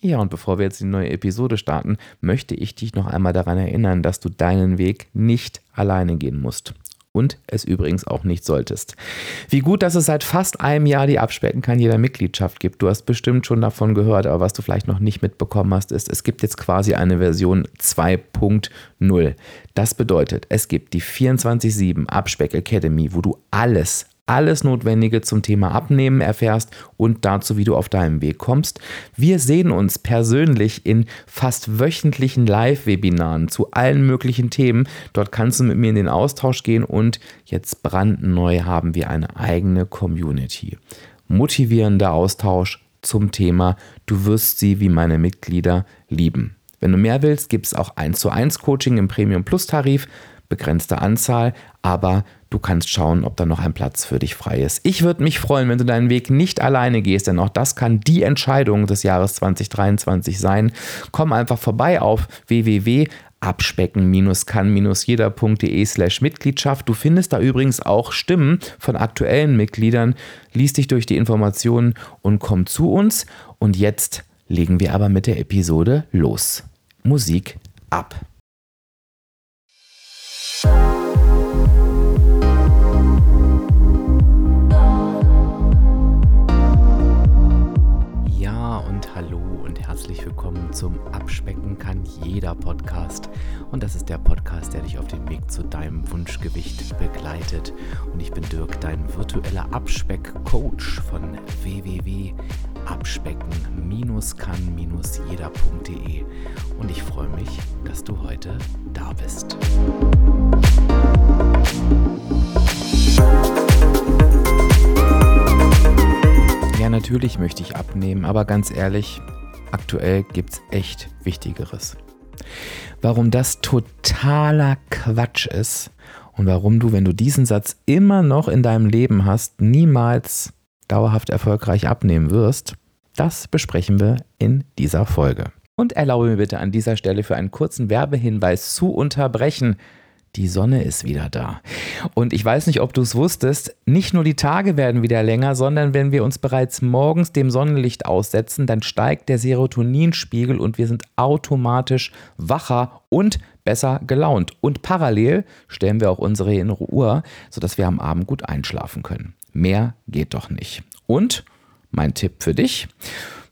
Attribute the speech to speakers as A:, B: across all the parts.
A: Ja, und bevor wir jetzt die neue Episode starten, möchte ich dich noch einmal daran erinnern, dass du deinen Weg nicht alleine gehen musst und es übrigens auch nicht solltest. Wie gut, dass es seit fast einem Jahr die Abspecken kann jeder Mitgliedschaft gibt. Du hast bestimmt schon davon gehört, aber was du vielleicht noch nicht mitbekommen hast, ist, es gibt jetzt quasi eine Version 2.0. Das bedeutet, es gibt die 24-7 Abspeck Academy, wo du alles, alles Notwendige zum Thema Abnehmen erfährst und dazu, wie du auf deinem Weg kommst. Wir sehen uns persönlich in fast wöchentlichen Live-Webinaren zu allen möglichen Themen. Dort kannst du mit mir in den Austausch gehen und jetzt brandneu haben wir eine eigene Community. Motivierender Austausch zum Thema Du wirst sie wie meine Mitglieder lieben. Wenn du mehr willst, gibt es auch 1 zu 1 Coaching im Premium Plus Tarif begrenzte Anzahl, aber du kannst schauen, ob da noch ein Platz für dich frei ist. Ich würde mich freuen, wenn du deinen Weg nicht alleine gehst, denn auch das kann die Entscheidung des Jahres 2023 sein. Komm einfach vorbei auf www abspecken-kann-jeder.de slash Mitgliedschaft. Du findest da übrigens auch Stimmen von aktuellen Mitgliedern. Lies dich durch die Informationen und komm zu uns. Und jetzt legen wir aber mit der Episode los. Musik ab. Zum Abspecken kann jeder Podcast. Und das ist der Podcast, der dich auf dem Weg zu deinem Wunschgewicht begleitet. Und ich bin Dirk, dein virtueller Abspeck-Coach von www.abspecken-kann-jeder.de. Und ich freue mich, dass du heute da bist. Ja, natürlich möchte ich abnehmen, aber ganz ehrlich, aktuell gibt es echt Wichtigeres. Warum das totaler Quatsch ist und warum du, wenn du diesen Satz immer noch in deinem Leben hast, niemals dauerhaft erfolgreich abnehmen wirst, das besprechen wir in dieser Folge. Und erlaube mir bitte an dieser Stelle für einen kurzen Werbehinweis zu unterbrechen. Die Sonne ist wieder da. Und ich weiß nicht, ob du es wusstest, nicht nur die Tage werden wieder länger, sondern wenn wir uns bereits morgens dem Sonnenlicht aussetzen, dann steigt der Serotoninspiegel und wir sind automatisch wacher und besser gelaunt. Und parallel stellen wir auch unsere innere Uhr, sodass wir am Abend gut einschlafen können. Mehr geht doch nicht. Und mein Tipp für dich,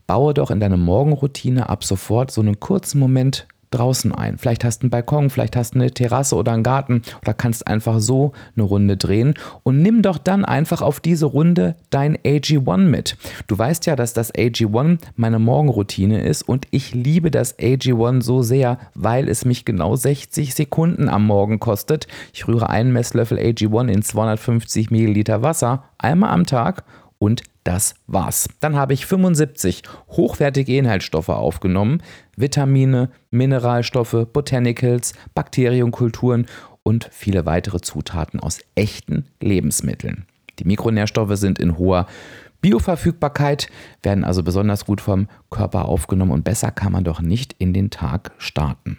A: baue doch in deine Morgenroutine ab sofort so einen kurzen Moment draußen ein. Vielleicht hast du einen Balkon, vielleicht hast du eine Terrasse oder einen Garten oder kannst einfach so eine Runde drehen und nimm doch dann einfach auf diese Runde dein AG1 mit. Du weißt ja, dass das AG1 meine Morgenroutine ist und ich liebe das AG1 so sehr, weil es mich genau 60 Sekunden am Morgen kostet. Ich rühre einen Messlöffel AG1 in 250 Milliliter Wasser einmal am Tag und das war's. Dann habe ich 75 hochwertige Inhaltsstoffe aufgenommen, Vitamine, Mineralstoffe, Botanicals, Bakterienkulturen und viele weitere Zutaten aus echten Lebensmitteln. Die Mikronährstoffe sind in hoher Bioverfügbarkeit, werden also besonders gut vom Körper aufgenommen und besser kann man doch nicht in den Tag starten.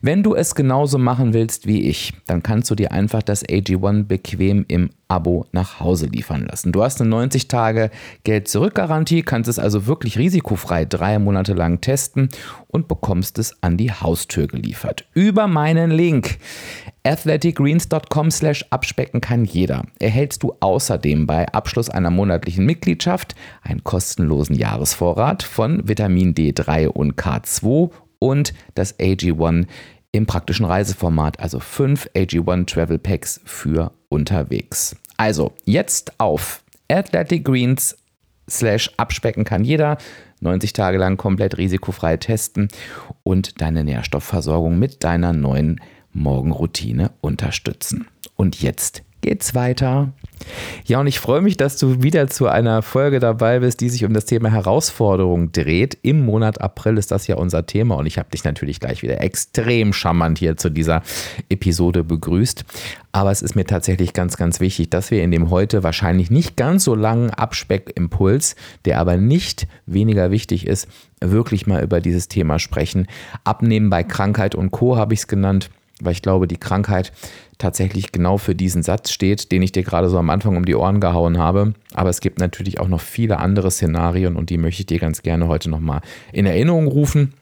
A: Wenn du es genauso machen willst wie ich, dann kannst du dir einfach das AG1 bequem im Abo nach Hause liefern lassen. Du hast eine 90 Tage Geld-Zurück-Garantie, kannst es also wirklich risikofrei drei Monate lang testen und bekommst es an die Haustür geliefert. Über meinen Link athleticgreens.com slash abspecken kann jeder. Erhältst du außerdem bei Abschluss einer monatlichen Mitgliedschaft einen kostenlosen Jahresvorrat von Vitamin D3 und K2 und das AG1 im praktischen Reiseformat, also fünf AG1 Travel Packs für unterwegs. Also jetzt auf Athletic slash abspecken kann jeder. 90 Tage lang komplett risikofrei testen und deine Nährstoffversorgung mit deiner neuen Morgenroutine unterstützen. Und jetzt geht's weiter. Ja, und ich freue mich, dass du wieder zu einer Folge dabei bist, die sich um das Thema Herausforderung dreht. Im Monat April ist das ja unser Thema und ich habe dich natürlich gleich wieder extrem charmant hier zu dieser Episode begrüßt. Aber es ist mir tatsächlich ganz, ganz wichtig, dass wir in dem heute wahrscheinlich nicht ganz so langen Abspeckimpuls, der aber nicht weniger wichtig ist, wirklich mal über dieses Thema sprechen. Abnehmen bei Krankheit und Co. habe ich es genannt weil ich glaube, die Krankheit tatsächlich genau für diesen Satz steht, den ich dir gerade so am Anfang um die Ohren gehauen habe. Aber es gibt natürlich auch noch viele andere Szenarien und die möchte ich dir ganz gerne heute nochmal in Erinnerung rufen.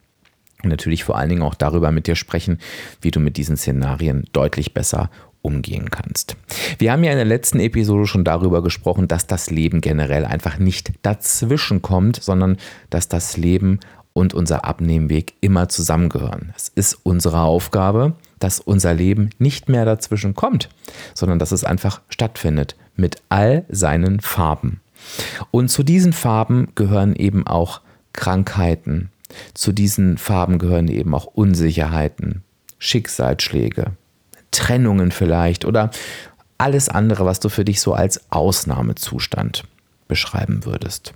A: Und natürlich vor allen Dingen auch darüber mit dir sprechen, wie du mit diesen Szenarien deutlich besser umgehen kannst. Wir haben ja in der letzten Episode schon darüber gesprochen, dass das Leben generell einfach nicht dazwischen kommt, sondern dass das Leben und unser Abnehmweg immer zusammengehören. Es ist unsere Aufgabe, dass unser Leben nicht mehr dazwischen kommt, sondern dass es einfach stattfindet mit all seinen Farben. Und zu diesen Farben gehören eben auch Krankheiten, zu diesen Farben gehören eben auch Unsicherheiten, Schicksalsschläge, Trennungen vielleicht oder alles andere, was du für dich so als Ausnahmezustand beschreiben würdest.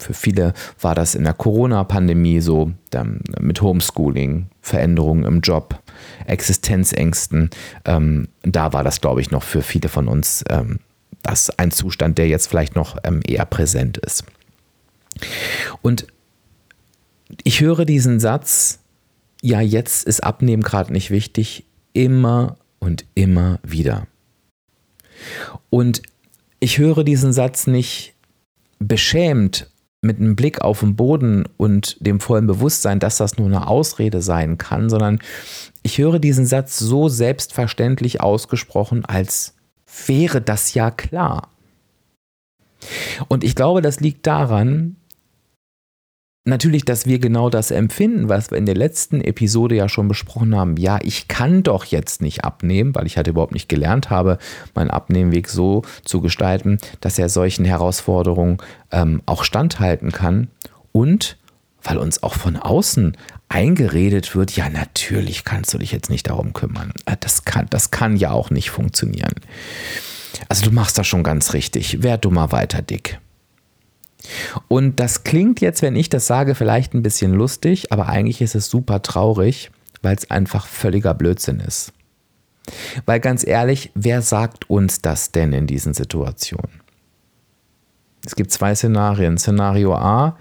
A: Für viele war das in der Corona-Pandemie so, mit Homeschooling, Veränderungen im Job, Existenzängsten. Ähm, da war das, glaube ich, noch für viele von uns ähm, das ein Zustand, der jetzt vielleicht noch ähm, eher präsent ist. Und ich höre diesen Satz, ja, jetzt ist Abnehmen gerade nicht wichtig, immer und immer wieder. Und ich höre diesen Satz nicht beschämt mit einem Blick auf den Boden und dem vollen Bewusstsein, dass das nur eine Ausrede sein kann, sondern ich höre diesen Satz so selbstverständlich ausgesprochen, als wäre das ja klar. Und ich glaube, das liegt daran, natürlich, dass wir genau das empfinden, was wir in der letzten Episode ja schon besprochen haben. Ja, ich kann doch jetzt nicht abnehmen, weil ich halt überhaupt nicht gelernt habe, meinen Abnehmweg so zu gestalten, dass er solchen Herausforderungen ähm, auch standhalten kann. Und weil uns auch von außen eingeredet wird, ja, natürlich kannst du dich jetzt nicht darum kümmern. Äh, das kann, das kann ja auch nicht funktionieren. Also du machst das schon ganz richtig. Werd du mal weiter dick. Und das klingt jetzt, wenn ich das sage, vielleicht ein bisschen lustig, aber eigentlich ist es super traurig, weil es einfach völliger Blödsinn ist. Weil ganz ehrlich, wer sagt uns das denn in diesen Situationen? Es gibt zwei Szenarien. Szenario A,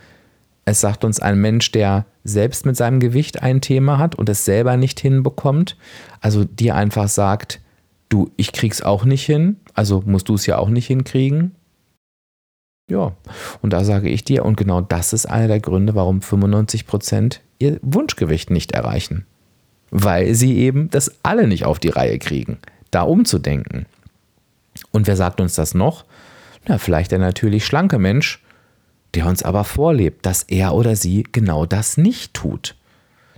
A: es sagt uns ein Mensch, der selbst mit seinem Gewicht ein Thema hat und es selber nicht hinbekommt, also dir einfach sagt, du, ich krieg's auch nicht hin, also musst du es ja auch nicht hinkriegen. Ja, und da sage ich dir, und genau das ist einer der Gründe, warum 95 Prozent ihr Wunschgewicht nicht erreichen. Weil sie eben das alle nicht auf die Reihe kriegen, da umzudenken. Und wer sagt uns das noch? Na, vielleicht der natürlich schlanke Mensch, der uns aber vorlebt, dass er oder sie genau das nicht tut.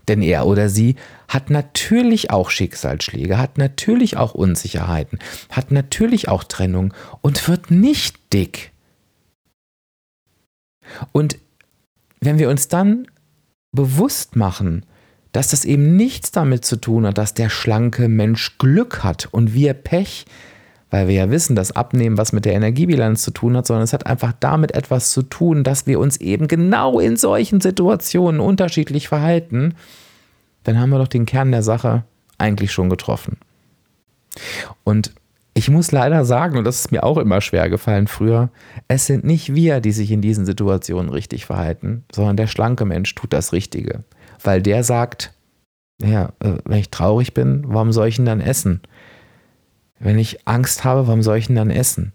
A: Denn er oder sie hat natürlich auch Schicksalsschläge, hat natürlich auch Unsicherheiten, hat natürlich auch Trennung und wird nicht dick. Und wenn wir uns dann bewusst machen, dass das eben nichts damit zu tun hat, dass der schlanke Mensch Glück hat und wir Pech, weil wir ja wissen, dass Abnehmen was mit der Energiebilanz zu tun hat, sondern es hat einfach damit etwas zu tun, dass wir uns eben genau in solchen Situationen unterschiedlich verhalten, dann haben wir doch den Kern der Sache eigentlich schon getroffen. Und ich muss leider sagen, und das ist mir auch immer schwer gefallen früher, es sind nicht wir, die sich in diesen Situationen richtig verhalten, sondern der schlanke Mensch tut das Richtige. Weil der sagt, ja, äh, wenn ich traurig bin, warum soll ich denn dann essen? Wenn ich Angst habe, warum soll ich denn dann essen?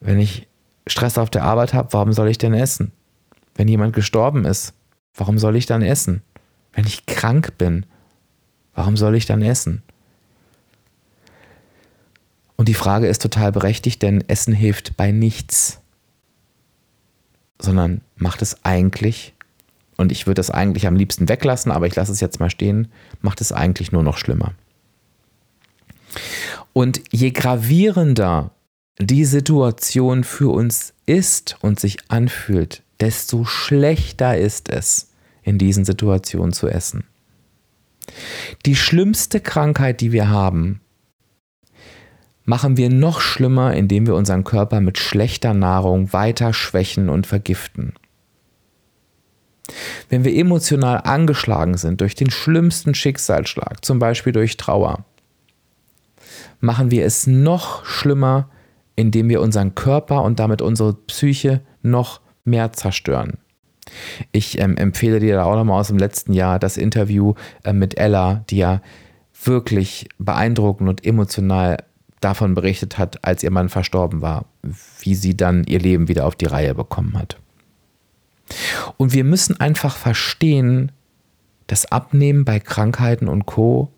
A: Wenn ich Stress auf der Arbeit habe, warum soll ich denn essen? Wenn jemand gestorben ist, warum soll ich dann essen? Wenn ich krank bin, warum soll ich dann essen? Und die Frage ist total berechtigt, denn Essen hilft bei nichts, sondern macht es eigentlich, und ich würde es eigentlich am liebsten weglassen, aber ich lasse es jetzt mal stehen, macht es eigentlich nur noch schlimmer. Und je gravierender die Situation für uns ist und sich anfühlt, desto schlechter ist es, in diesen Situationen zu essen. Die schlimmste Krankheit, die wir haben, machen wir noch schlimmer, indem wir unseren Körper mit schlechter Nahrung weiter schwächen und vergiften. Wenn wir emotional angeschlagen sind durch den schlimmsten Schicksalsschlag, zum Beispiel durch Trauer, machen wir es noch schlimmer, indem wir unseren Körper und damit unsere Psyche noch mehr zerstören. Ich ähm, empfehle dir da auch nochmal aus dem letzten Jahr das Interview äh, mit Ella, die ja wirklich beeindruckend und emotional davon berichtet hat, als ihr Mann verstorben war, wie sie dann ihr Leben wieder auf die Reihe bekommen hat. Und wir müssen einfach verstehen, dass Abnehmen bei Krankheiten und Co.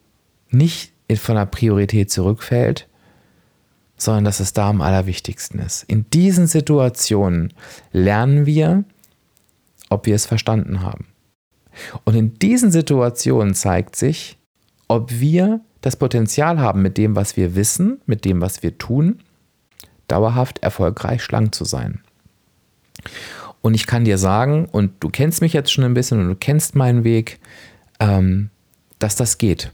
A: nicht von der Priorität zurückfällt, sondern dass es da am allerwichtigsten ist. In diesen Situationen lernen wir, ob wir es verstanden haben. Und in diesen Situationen zeigt sich, ob wir das Potenzial haben, mit dem, was wir wissen, mit dem, was wir tun, dauerhaft erfolgreich schlank zu sein. Und ich kann dir sagen, und du kennst mich jetzt schon ein bisschen und du kennst meinen Weg, ähm, dass das geht,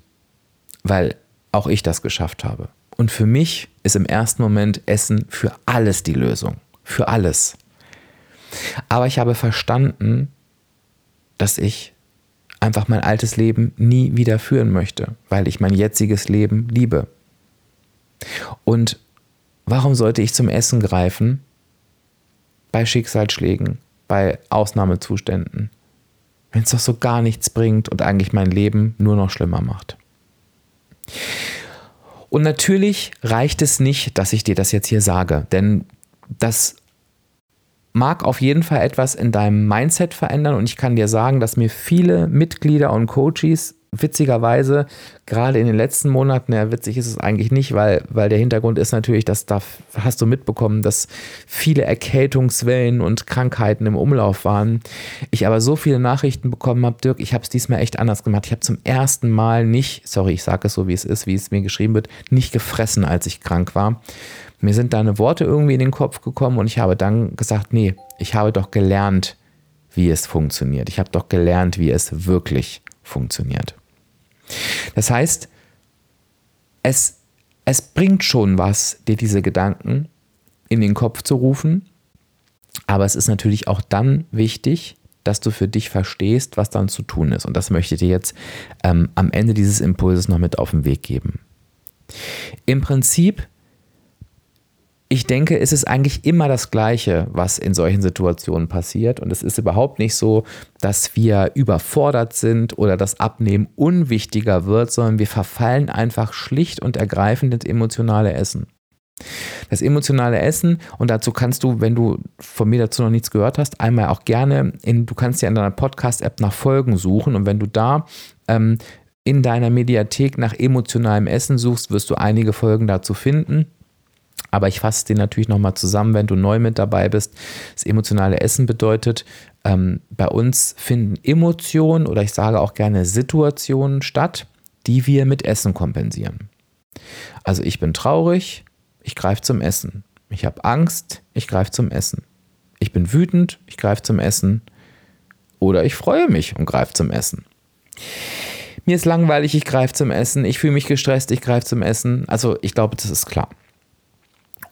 A: weil auch ich das geschafft habe. Und für mich ist im ersten Moment Essen für alles die Lösung. Für alles. Aber ich habe verstanden, dass ich einfach mein altes Leben nie wieder führen möchte, weil ich mein jetziges Leben liebe. Und warum sollte ich zum Essen greifen bei Schicksalsschlägen, bei Ausnahmezuständen, wenn es doch so gar nichts bringt und eigentlich mein Leben nur noch schlimmer macht? Und natürlich reicht es nicht, dass ich dir das jetzt hier sage, denn das mag auf jeden Fall etwas in deinem Mindset verändern und ich kann dir sagen, dass mir viele Mitglieder und Coaches witzigerweise gerade in den letzten Monaten, ja witzig ist es eigentlich nicht, weil, weil der Hintergrund ist natürlich, dass da hast du mitbekommen, dass viele Erkältungswellen und Krankheiten im Umlauf waren. Ich aber so viele Nachrichten bekommen habe, Dirk, ich habe es diesmal echt anders gemacht. Ich habe zum ersten Mal nicht, sorry, ich sage es so, wie es ist, wie es mir geschrieben wird, nicht gefressen, als ich krank war. Mir sind deine Worte irgendwie in den Kopf gekommen und ich habe dann gesagt, nee, ich habe doch gelernt, wie es funktioniert. Ich habe doch gelernt, wie es wirklich funktioniert. Das heißt, es, es bringt schon was, dir diese Gedanken in den Kopf zu rufen, aber es ist natürlich auch dann wichtig, dass du für dich verstehst, was dann zu tun ist. Und das möchte ich dir jetzt ähm, am Ende dieses Impulses noch mit auf den Weg geben. Im Prinzip ich denke, es ist eigentlich immer das Gleiche, was in solchen Situationen passiert. Und es ist überhaupt nicht so, dass wir überfordert sind oder das Abnehmen unwichtiger wird, sondern wir verfallen einfach schlicht und ergreifend ins emotionale Essen. Das emotionale Essen, und dazu kannst du, wenn du von mir dazu noch nichts gehört hast, einmal auch gerne, in, du kannst ja in deiner Podcast-App nach Folgen suchen und wenn du da ähm, in deiner Mediathek nach emotionalem Essen suchst, wirst du einige Folgen dazu finden. Aber ich fasse den natürlich nochmal zusammen, wenn du neu mit dabei bist. Das emotionale Essen bedeutet, ähm, bei uns finden Emotionen oder ich sage auch gerne Situationen statt, die wir mit Essen kompensieren. Also ich bin traurig, ich greife zum Essen. Ich habe Angst, ich greife zum Essen. Ich bin wütend, ich greife zum Essen. Oder ich freue mich und greife zum Essen. Mir ist langweilig, ich greife zum Essen. Ich fühle mich gestresst, ich greife zum Essen. Also ich glaube, das ist klar.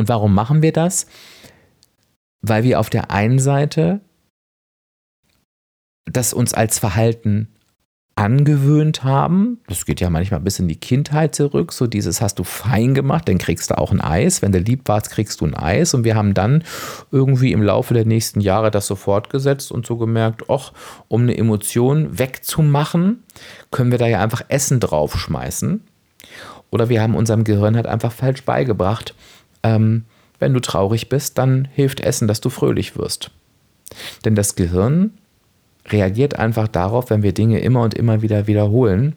A: Und warum machen wir das? Weil wir auf der einen Seite das uns als Verhalten angewöhnt haben. Das geht ja manchmal bis in die Kindheit zurück. So dieses hast du fein gemacht, dann kriegst du auch ein Eis. Wenn du lieb warst, kriegst du ein Eis. Und wir haben dann irgendwie im Laufe der nächsten Jahre das so fortgesetzt und so gemerkt, ach, um eine Emotion wegzumachen, können wir da ja einfach Essen draufschmeißen. Oder wir haben unserem Gehirn halt einfach falsch beigebracht, ähm, wenn du traurig bist, dann hilft Essen, dass du fröhlich wirst. Denn das Gehirn reagiert einfach darauf, wenn wir Dinge immer und immer wieder wiederholen.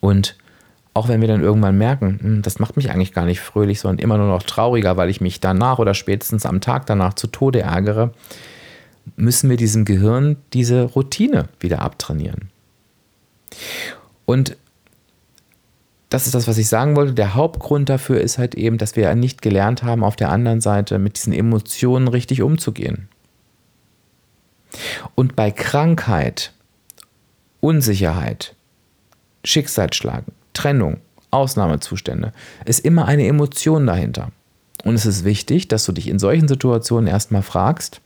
A: Und auch wenn wir dann irgendwann merken, hm, das macht mich eigentlich gar nicht fröhlich, sondern immer nur noch trauriger, weil ich mich danach oder spätestens am Tag danach zu Tode ärgere, müssen wir diesem Gehirn diese Routine wieder abtrainieren. Und das ist das, was ich sagen wollte. Der Hauptgrund dafür ist halt eben, dass wir nicht gelernt haben, auf der anderen Seite mit diesen Emotionen richtig umzugehen. Und bei Krankheit, Unsicherheit, Schicksalsschlag, Trennung, Ausnahmezustände ist immer eine Emotion dahinter. Und es ist wichtig, dass du dich in solchen Situationen erstmal fragst,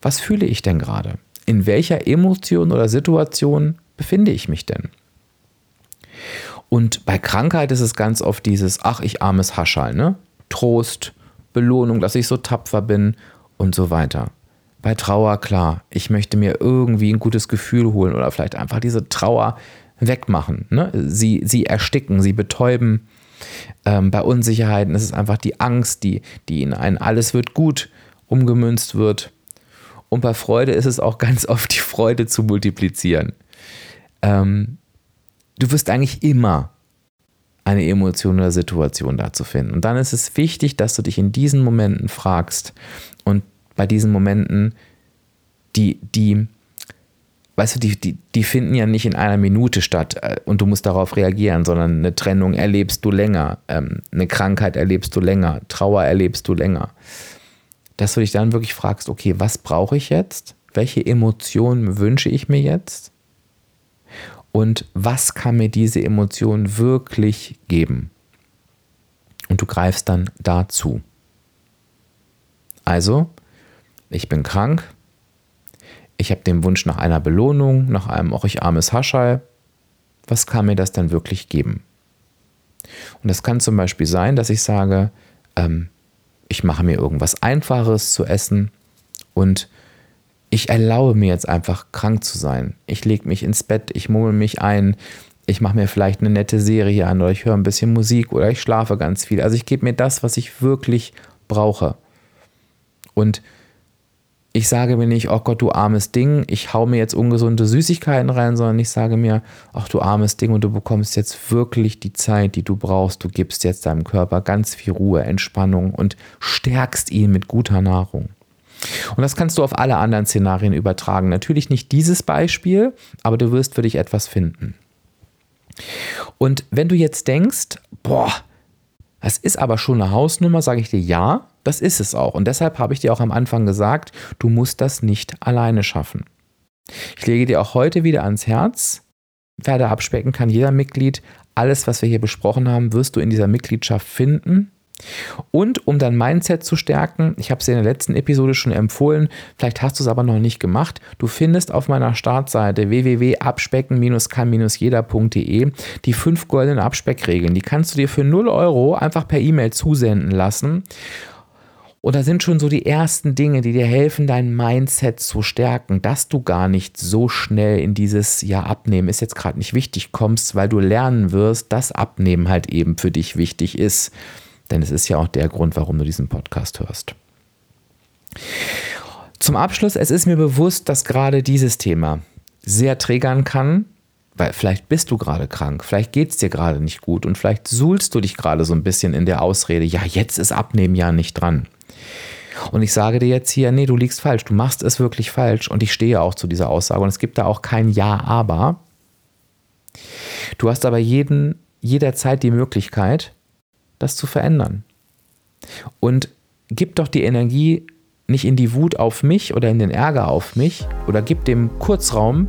A: was fühle ich denn gerade? In welcher Emotion oder Situation befinde ich mich denn? Und bei Krankheit ist es ganz oft dieses, ach, ich armes Haschall, ne? Trost, Belohnung, dass ich so tapfer bin und so weiter. Bei Trauer, klar, ich möchte mir irgendwie ein gutes Gefühl holen oder vielleicht einfach diese Trauer wegmachen. Ne? Sie, sie ersticken, sie betäuben. Ähm, bei Unsicherheiten ist es einfach die Angst, die, die in ein Alles wird gut umgemünzt wird. Und bei Freude ist es auch ganz oft die Freude zu multiplizieren. Ähm, du wirst eigentlich immer eine Emotion oder Situation dazu finden. Und dann ist es wichtig, dass du dich in diesen Momenten fragst und bei diesen Momenten, die, die, weißt du, die, die, die finden ja nicht in einer Minute statt äh, und du musst darauf reagieren, sondern eine Trennung erlebst du länger, ähm, eine Krankheit erlebst du länger, Trauer erlebst du länger. Dass du dich dann wirklich fragst, okay, was brauche ich jetzt? Welche Emotionen wünsche ich mir jetzt? Und was kann mir diese Emotion wirklich geben? Und du greifst dann dazu. Also, ich bin krank, ich habe den Wunsch nach einer Belohnung, nach einem auch ich armes Haschall. Was kann mir das dann wirklich geben? Und das kann zum Beispiel sein, dass ich sage, ähm, ich mache mir irgendwas Einfaches zu essen und ich erlaube mir jetzt einfach krank zu sein. Ich lege mich ins Bett, ich mummel mich ein, ich mache mir vielleicht eine nette Serie an oder ich höre ein bisschen Musik oder ich schlafe ganz viel. Also ich gebe mir das, was ich wirklich brauche. Und ich sage mir nicht, oh Gott, du armes Ding, ich hau mir jetzt ungesunde Süßigkeiten rein, sondern ich sage mir, ach du armes Ding und du bekommst jetzt wirklich die Zeit, die du brauchst. Du gibst jetzt deinem Körper ganz viel Ruhe, Entspannung und stärkst ihn mit guter Nahrung. Und das kannst du auf alle anderen Szenarien übertragen. Natürlich nicht dieses Beispiel, aber du wirst für dich etwas finden. Und wenn du jetzt denkst, boah, das ist aber schon eine Hausnummer, sage ich dir ja, das ist es auch. Und deshalb habe ich dir auch am Anfang gesagt, du musst das nicht alleine schaffen. Ich lege dir auch heute wieder ans Herz, werde abspecken kann jeder Mitglied. Alles, was wir hier besprochen haben, wirst du in dieser Mitgliedschaft finden. Und um dein Mindset zu stärken, ich habe es in der letzten Episode schon empfohlen, vielleicht hast du es aber noch nicht gemacht, du findest auf meiner Startseite www.abspecken-kann-jeder.de die fünf goldenen Abspeckregeln. Die kannst du dir für 0 Euro einfach per E-Mail zusenden lassen. Und da sind schon so die ersten Dinge, die dir helfen, dein Mindset zu stärken, dass du gar nicht so schnell in dieses Ja, abnehmen ist jetzt gerade nicht wichtig kommst, weil du lernen wirst, dass Abnehmen halt eben für dich wichtig ist. Denn es ist ja auch der Grund, warum du diesen Podcast hörst. Zum Abschluss, es ist mir bewusst, dass gerade dieses Thema sehr triggern kann, weil vielleicht bist du gerade krank, vielleicht geht es dir gerade nicht gut und vielleicht suhlst du dich gerade so ein bisschen in der Ausrede, ja, jetzt ist Abnehmen ja nicht dran. Und ich sage dir jetzt hier, nee, du liegst falsch, du machst es wirklich falsch und ich stehe auch zu dieser Aussage und es gibt da auch kein Ja, aber. Du hast aber jeden, jederzeit die Möglichkeit, das zu verändern. Und gib doch die Energie nicht in die Wut auf mich oder in den Ärger auf mich oder gib dem Kurzraum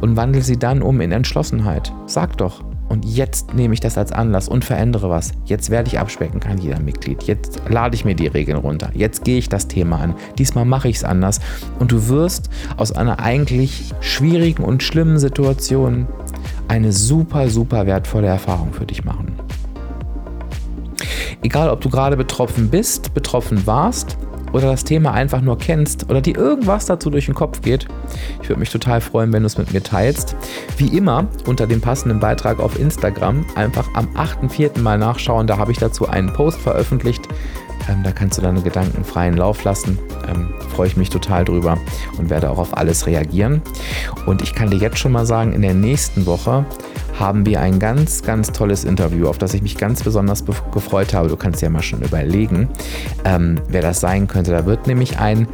A: und wandel sie dann um in Entschlossenheit. Sag doch. Und jetzt nehme ich das als Anlass und verändere was. Jetzt werde ich abspecken, kann jeder Mitglied. Jetzt lade ich mir die Regeln runter. Jetzt gehe ich das Thema an. Diesmal mache ich es anders. Und du wirst aus einer eigentlich schwierigen und schlimmen Situation eine super, super wertvolle Erfahrung für dich machen. Egal, ob du gerade betroffen bist, betroffen warst oder das Thema einfach nur kennst oder dir irgendwas dazu durch den Kopf geht. Ich würde mich total freuen, wenn du es mit mir teilst. Wie immer unter dem passenden Beitrag auf Instagram einfach am 8.4. mal nachschauen. Da habe ich dazu einen Post veröffentlicht. Ähm, da kannst du deine Gedanken freien Lauf lassen. Ähm, freue ich mich total drüber und werde auch auf alles reagieren. Und ich kann dir jetzt schon mal sagen, in der nächsten Woche haben wir ein ganz, ganz tolles Interview, auf das ich mich ganz besonders gefreut habe. Du kannst ja mal schon überlegen, ähm, wer das sein könnte. Da wird nämlich ein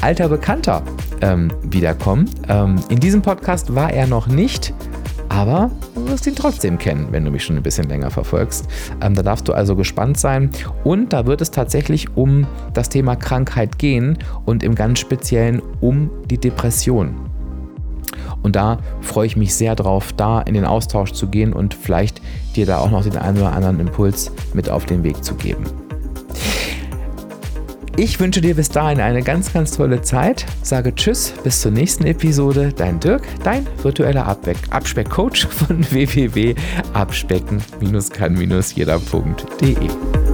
A: alter Bekannter ähm, wiederkommen. Ähm, in diesem Podcast war er noch nicht, aber du wirst ihn trotzdem kennen, wenn du mich schon ein bisschen länger verfolgst. Ähm, da darfst du also gespannt sein. Und da wird es tatsächlich um das Thema Krankheit gehen und im ganz speziellen um die Depression. Und da freue ich mich sehr drauf, da in den Austausch zu gehen und vielleicht dir da auch noch den einen oder anderen Impuls mit auf den Weg zu geben. Ich wünsche dir bis dahin eine ganz, ganz tolle Zeit. Sage Tschüss, bis zur nächsten Episode. Dein Dirk, dein virtueller Abspeck-Coach von www.abspecken-kann-jeder.de.